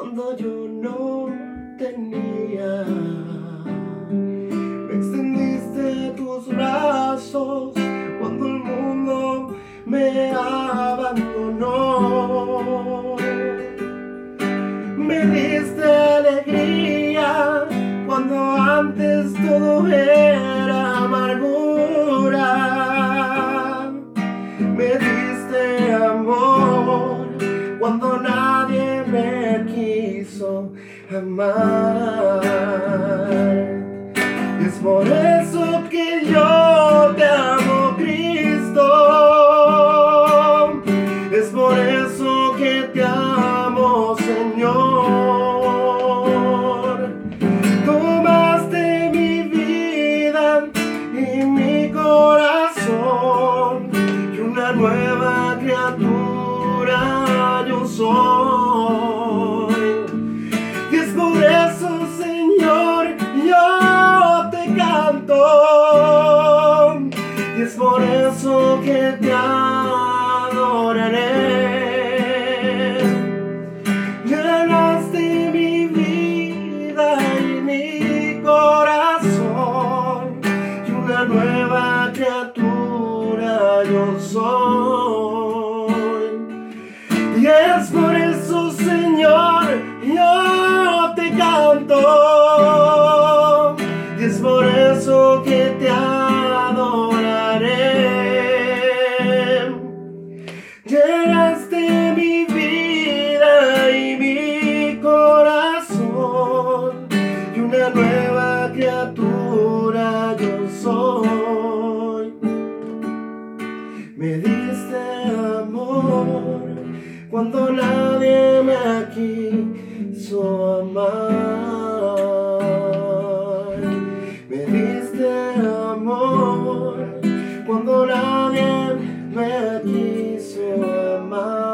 cuando yo no tenía. Me extendiste tus brazos cuando el mundo me abandonó. Me diste alegría cuando antes todo era. Amar. Es por eso que yo te amo, Cristo. Es por eso que te amo, Señor. Tomaste mi vida y mi corazón y una nueva criatura yo soy. Me diste amor cuando nadie me quiso amar. Me diste amor cuando nadie me quiso amar.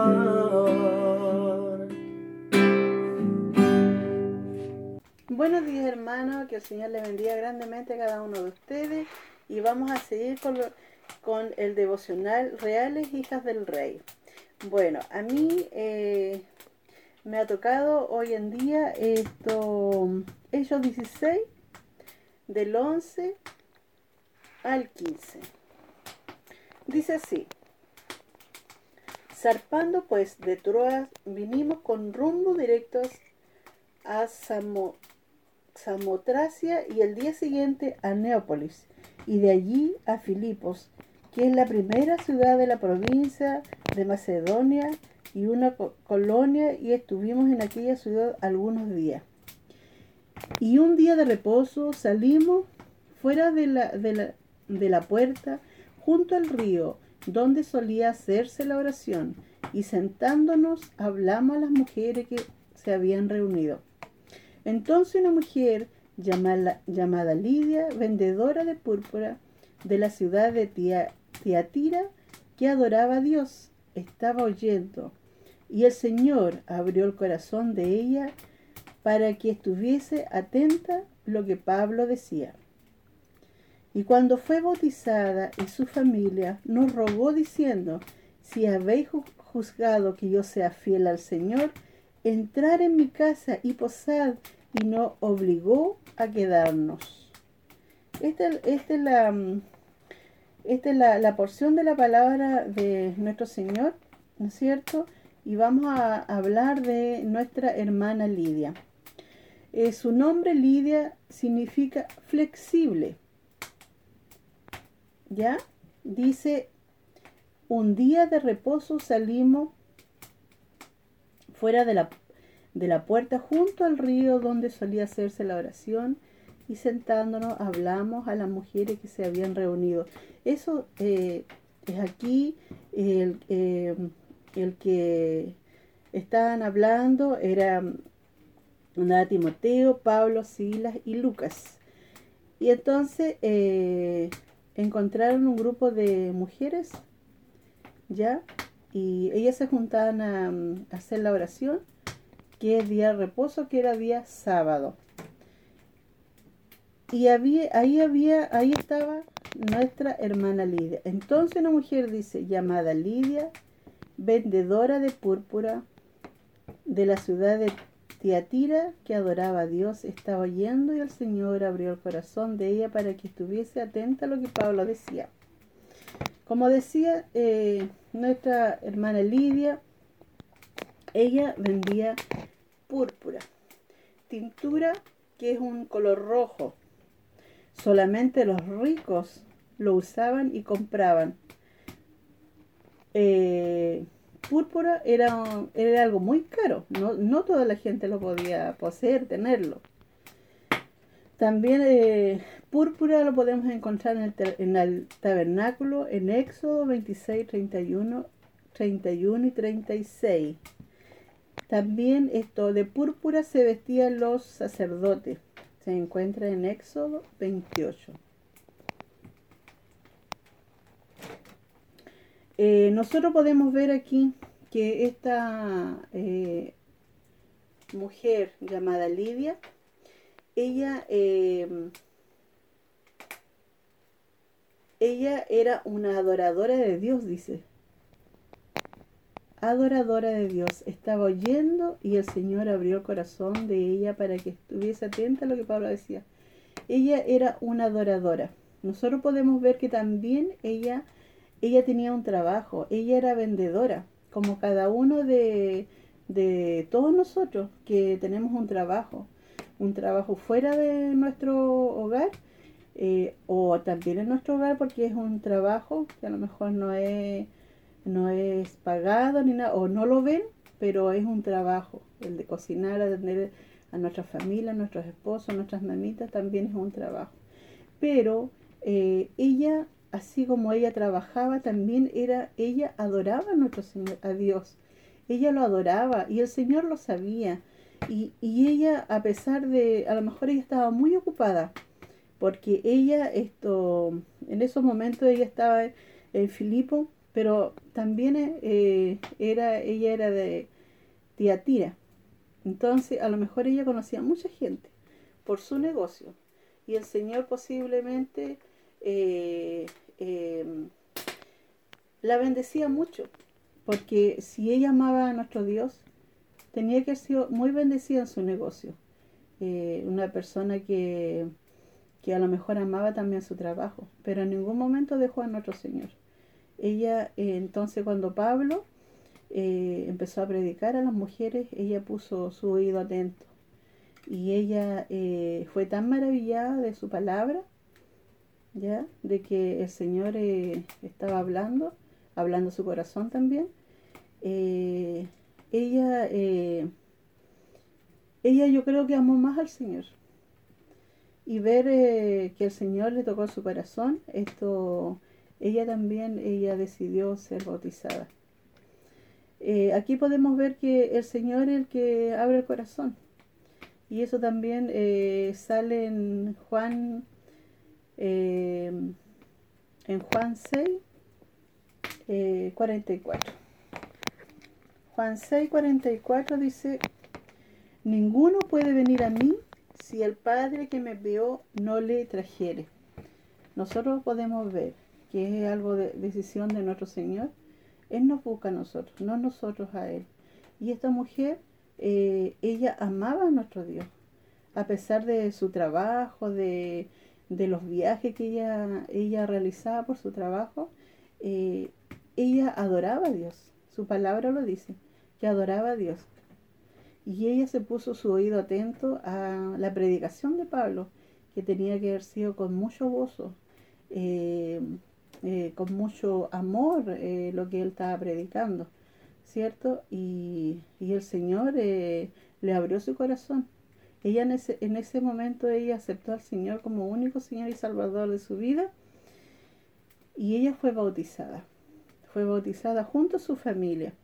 Buenos días hermanos, que el Señor le bendiga grandemente a cada uno de ustedes y vamos a seguir con, lo- con el devocional Reales Hijas del Rey. Bueno, a mí eh, me ha tocado hoy en día esto, Hechos 16, del 11 al 15. Dice así. Zarpando pues de Troas, vinimos con rumbo directos a Samo- Samotracia y el día siguiente a Neópolis y de allí a Filipos, que es la primera ciudad de la provincia de Macedonia y una co- colonia y estuvimos en aquella ciudad algunos días. Y un día de reposo salimos fuera de la, de la, de la puerta junto al río donde solía hacerse la oración y sentándonos hablamos a las mujeres que se habían reunido. Entonces una mujer llamada, llamada Lidia, vendedora de púrpura de la ciudad de Tia- Tiatira, que adoraba a Dios, estaba oyendo, y el Señor abrió el corazón de ella para que estuviese atenta lo que Pablo decía. Y cuando fue bautizada y su familia nos rogó diciendo, si habéis ju- juzgado que yo sea fiel al Señor, entrar en mi casa y posad, y nos obligó a quedarnos. Esta, esta es, la, mm, esta es la, la porción de la palabra de nuestro Señor, ¿no es cierto? Y vamos a hablar de nuestra hermana Lidia. Eh, su nombre Lidia significa flexible. ¿Ya? Dice, un día de reposo salimos fuera de la, de la puerta junto al río donde solía hacerse la oración y sentándonos hablamos a las mujeres que se habían reunido. Eso eh, es aquí el, eh, el que estaban hablando era nada, Timoteo, Pablo, Silas y Lucas. Y entonces eh, encontraron un grupo de mujeres, ¿ya? Y ellas se juntaban a, mm, a hacer la oración, que es día de reposo, que era día sábado. Y había, ahí había, ahí estaba nuestra hermana Lidia. Entonces una mujer dice, llamada Lidia, vendedora de púrpura de la ciudad de Tiatira, que adoraba a Dios, estaba oyendo y el Señor abrió el corazón de ella para que estuviese atenta a lo que Pablo decía. Como decía eh, nuestra hermana Lidia, ella vendía púrpura, tintura que es un color rojo. Solamente los ricos lo usaban y compraban. Eh, púrpura era, era algo muy caro, no, no toda la gente lo podía poseer, tenerlo. También eh, púrpura lo podemos encontrar en el, en el, tabernáculo en Éxodo 26, 31, 31 y 36. También esto de púrpura se vestían los sacerdotes. Se encuentra en Éxodo 28. Eh, nosotros podemos ver aquí que esta eh, mujer llamada Lidia, ella, eh, ella era una adoradora de Dios, dice. Adoradora de Dios. Estaba oyendo y el Señor abrió el corazón de ella para que estuviese atenta a lo que Pablo decía. Ella era una adoradora. Nosotros podemos ver que también ella ella tenía un trabajo, ella era vendedora, como cada uno de, de todos nosotros que tenemos un trabajo, un trabajo fuera de nuestro hogar eh, o también en nuestro hogar porque es un trabajo que a lo mejor no es, no es pagado ni nada, o no lo ven, pero es un trabajo, el de cocinar, atender a nuestra familia, a nuestros esposos, a nuestras mamitas, también es un trabajo. Pero eh, ella así como ella trabajaba, también era, ella adoraba a nuestro Señor, a Dios. Ella lo adoraba y el Señor lo sabía. Y, ella, a pesar de, a lo mejor ella estaba muy ocupada, porque ella, esto, en esos momentos ella estaba en Filipo, pero también eh, era, ella era de Tiatira. Entonces, a lo mejor ella conocía a mucha gente por su negocio. Y el Señor posiblemente eh, Em, la bendecía mucho, porque si ella amaba a nuestro Dios, tenía que haber sido muy bendecida en su negocio. Eh, una persona que, que a lo mejor amaba también su trabajo, pero en ningún momento dejó a nuestro Señor. Ella, eh, entonces cuando Pablo eh, empezó a predicar a las mujeres, ella puso su oído atento. Y ella fue tan maravillada de su palabra ¿ya? De que el Señor eh, estaba hablando, hablando su corazón también. Eh, ella, eh, ella yo creo que amó más al Señor. Y ver que el Señor le tocó su corazón, esto, ella también, ella decidió ser bautizada. aquí podemos ver que el Señor es el que abre el corazón. Y eso también sale en Juan Em, en Juan 6, 44. Eh, Juan 6, 44 dice, ninguno puede venir a mí si el Padre que me vio no le trajere. Nosotros podemos ver que es algo de decisión de nuestro Señor. Él nos busca a nosotros, no nosotros a Él. Y esta mujer, eh, ella amaba a nuestro Dios, a pesar de su trabajo, de, de los viajes que ella, ella realizaba por su trabajo, eh, ella adoraba a Dios. Su palabra lo dice, que adoraba a Dios. Y ella se puso su oído atento a la predicación de Pablo, que tenía que haber sido con mucho gozo, eh, eh, con mucho amor lo que él estaba predicando, ¿cierto? Y, y el Señor le abrió su corazón ella en ese, en ese momento ella aceptó al Señor como único Señor y Salvador de su vida y ella fue bautizada. Fue bautizada junto a su familia.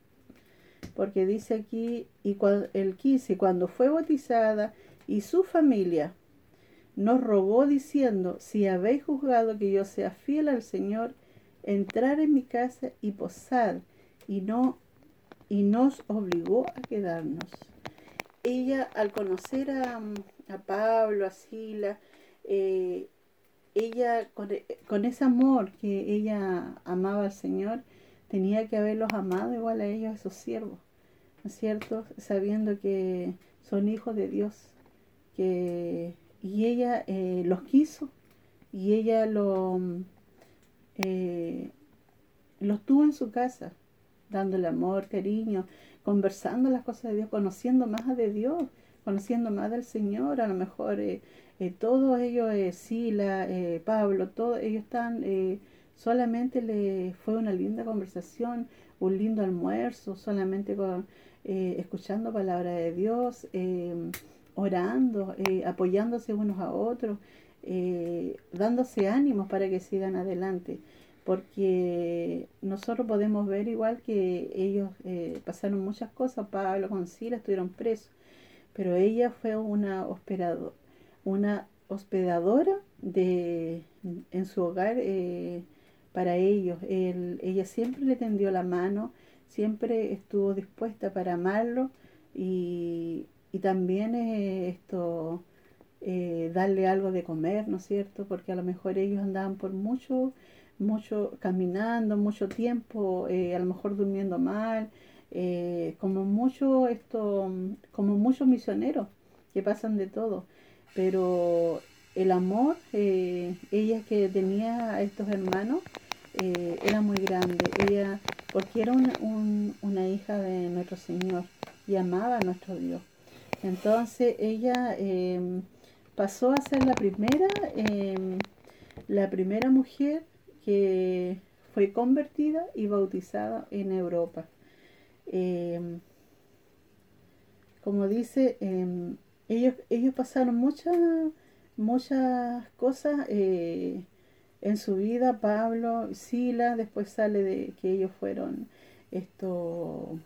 Porque dice aquí, y cuando, el 15, cuando fue bautizada y su familia nos rogó diciendo, si habéis juzgado que yo sea fiel al Señor, entrar en mi casa y posar, y no y nos obligó a quedarnos ella al conocer a, Pablo, a Sila, eh, ella con, ese amor que ella amaba al Señor, tenía que haberlos amado igual a ellos, a esos siervos, ¿no es cierto? Sabiendo que son hijos de Dios, que, y ella eh, los quiso, y ella lo, eh, los tuvo en su casa, dándole amor, cariño, conversando las cosas de Dios, conociendo más de Dios, conociendo más del Señor, a lo mejor eh, eh, todos ellos, Sila, Pablo, todos ellos están solamente le fue una linda conversación, un lindo almuerzo, solamente con, escuchando palabra de Dios, orando, eh, apoyándose unos a otros, dándose ánimos para que sigan adelante. Porque nosotros podemos ver igual que ellos pasaron muchas cosas, Pablo con Sila estuvieron presos, pero ella fue una una hospedadora de, en su hogar para ellos. ella siempre le tendió la mano, siempre estuvo dispuesta para amarlo y, también eh, esto, eh, darle algo de comer, ¿no es cierto? Porque a lo mejor ellos andaban por mucho, mucho caminando, mucho tiempo, eh, a lo mejor durmiendo mal, como mucho esto, como muchos misioneros que pasan de todo. Pero el amor, ella que tenía a estos hermanos, eh, era muy grande. Ella, porque era una hija de nuestro Señor y amaba a nuestro Dios. Entonces ella em, pasó a ser la primera, em, la primera mujer que fue convertida y bautizada en Europa. Em, como dice, ellos, ellos pasaron muchas, muchas cosas eh, en su vida Pablo, Sila, después sale de que ellos fueron esto,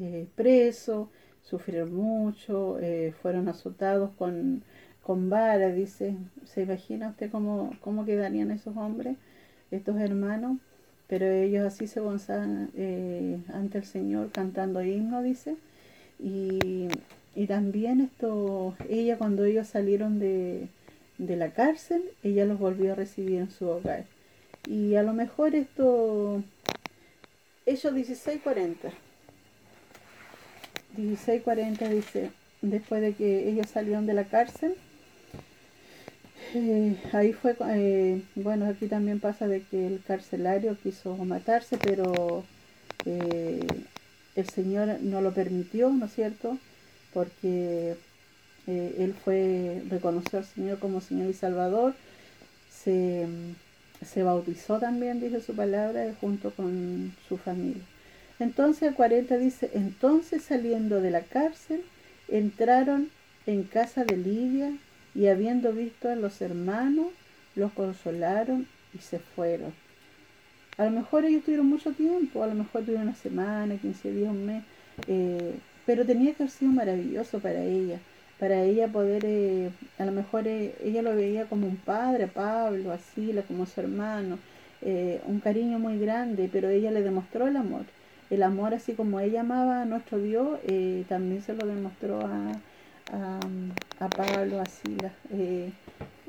eh, presos, sufrieron mucho, eh, fueron azotados con, con vara, dice, ¿se imagina usted cómo, cómo quedarían esos hombres, estos hermanos? Pero ellos así se gozan eh, ante el Señor cantando himno, dice. Y, y también esto, ella cuando ellos salieron de, de la cárcel, ella los volvió a recibir en su hogar. Y a lo mejor esto, ellos 16.40, 16.40 dice, después de que ellos salieron de la cárcel, eh, ahí fue, eh, bueno, aquí también pasa de que el carcelario quiso matarse, pero eh, el Señor no lo permitió, ¿no es cierto? Porque eh, él fue, reconoció al Señor como Señor y Salvador, se, bautizó también, dice su palabra, junto con su familia. Entonces el 40 dice, entonces saliendo de la cárcel, entraron en casa de Lidia y habiendo visto a los hermanos, los consolaron y se fueron. A lo mejor ellos tuvieron mucho tiempo, a lo mejor tuvieron una semana, 15 días, un mes, eh, pero tenía que haber sido maravilloso para ella para ella poder, eh, a lo mejor eh, ella lo veía como un padre, Pablo, así, como su hermano, un cariño muy grande, pero ella le demostró el amor. El amor, así como ella amaba a nuestro Dios, también se lo demostró a, a, Pablo, así,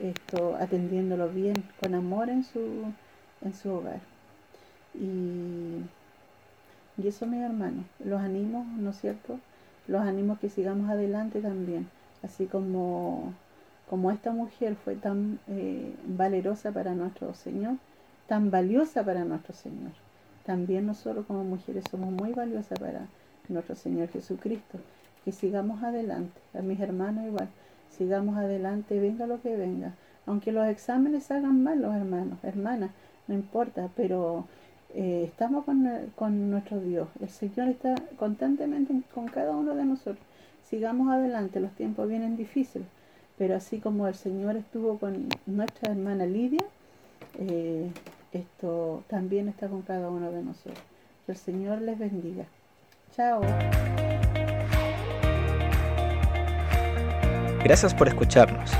esto, atendiéndolo bien, con amor en su, en su hogar. Y, y eso, mi hermano, los animo, ¿no es cierto? Los animo que sigamos adelante también así como, como esta mujer fue tan eh, valerosa para nuestro Señor, tan valiosa para nuestro Señor. También nosotros como mujeres somos muy valiosas para nuestro Señor Jesucristo. Que sigamos adelante, a mis hermanos igual, sigamos adelante, venga lo que venga. Aunque los exámenes hagan mal los hermanos, hermanas, no importa, pero eh, estamos con, con nuestro Dios. El Señor está constantemente con cada uno de nosotros sigamos adelante, los tiempos vienen difíciles, pero así como el Señor estuvo con nuestra hermana Lidia, eh, esto también está con cada uno de nosotros. Que el Señor les bendiga. Chao. Gracias por escucharnos.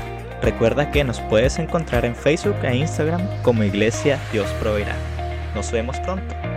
Recuerda que nos puedes encontrar en Facebook e Instagram como Iglesia Dios Proveerá. Nos vemos pronto.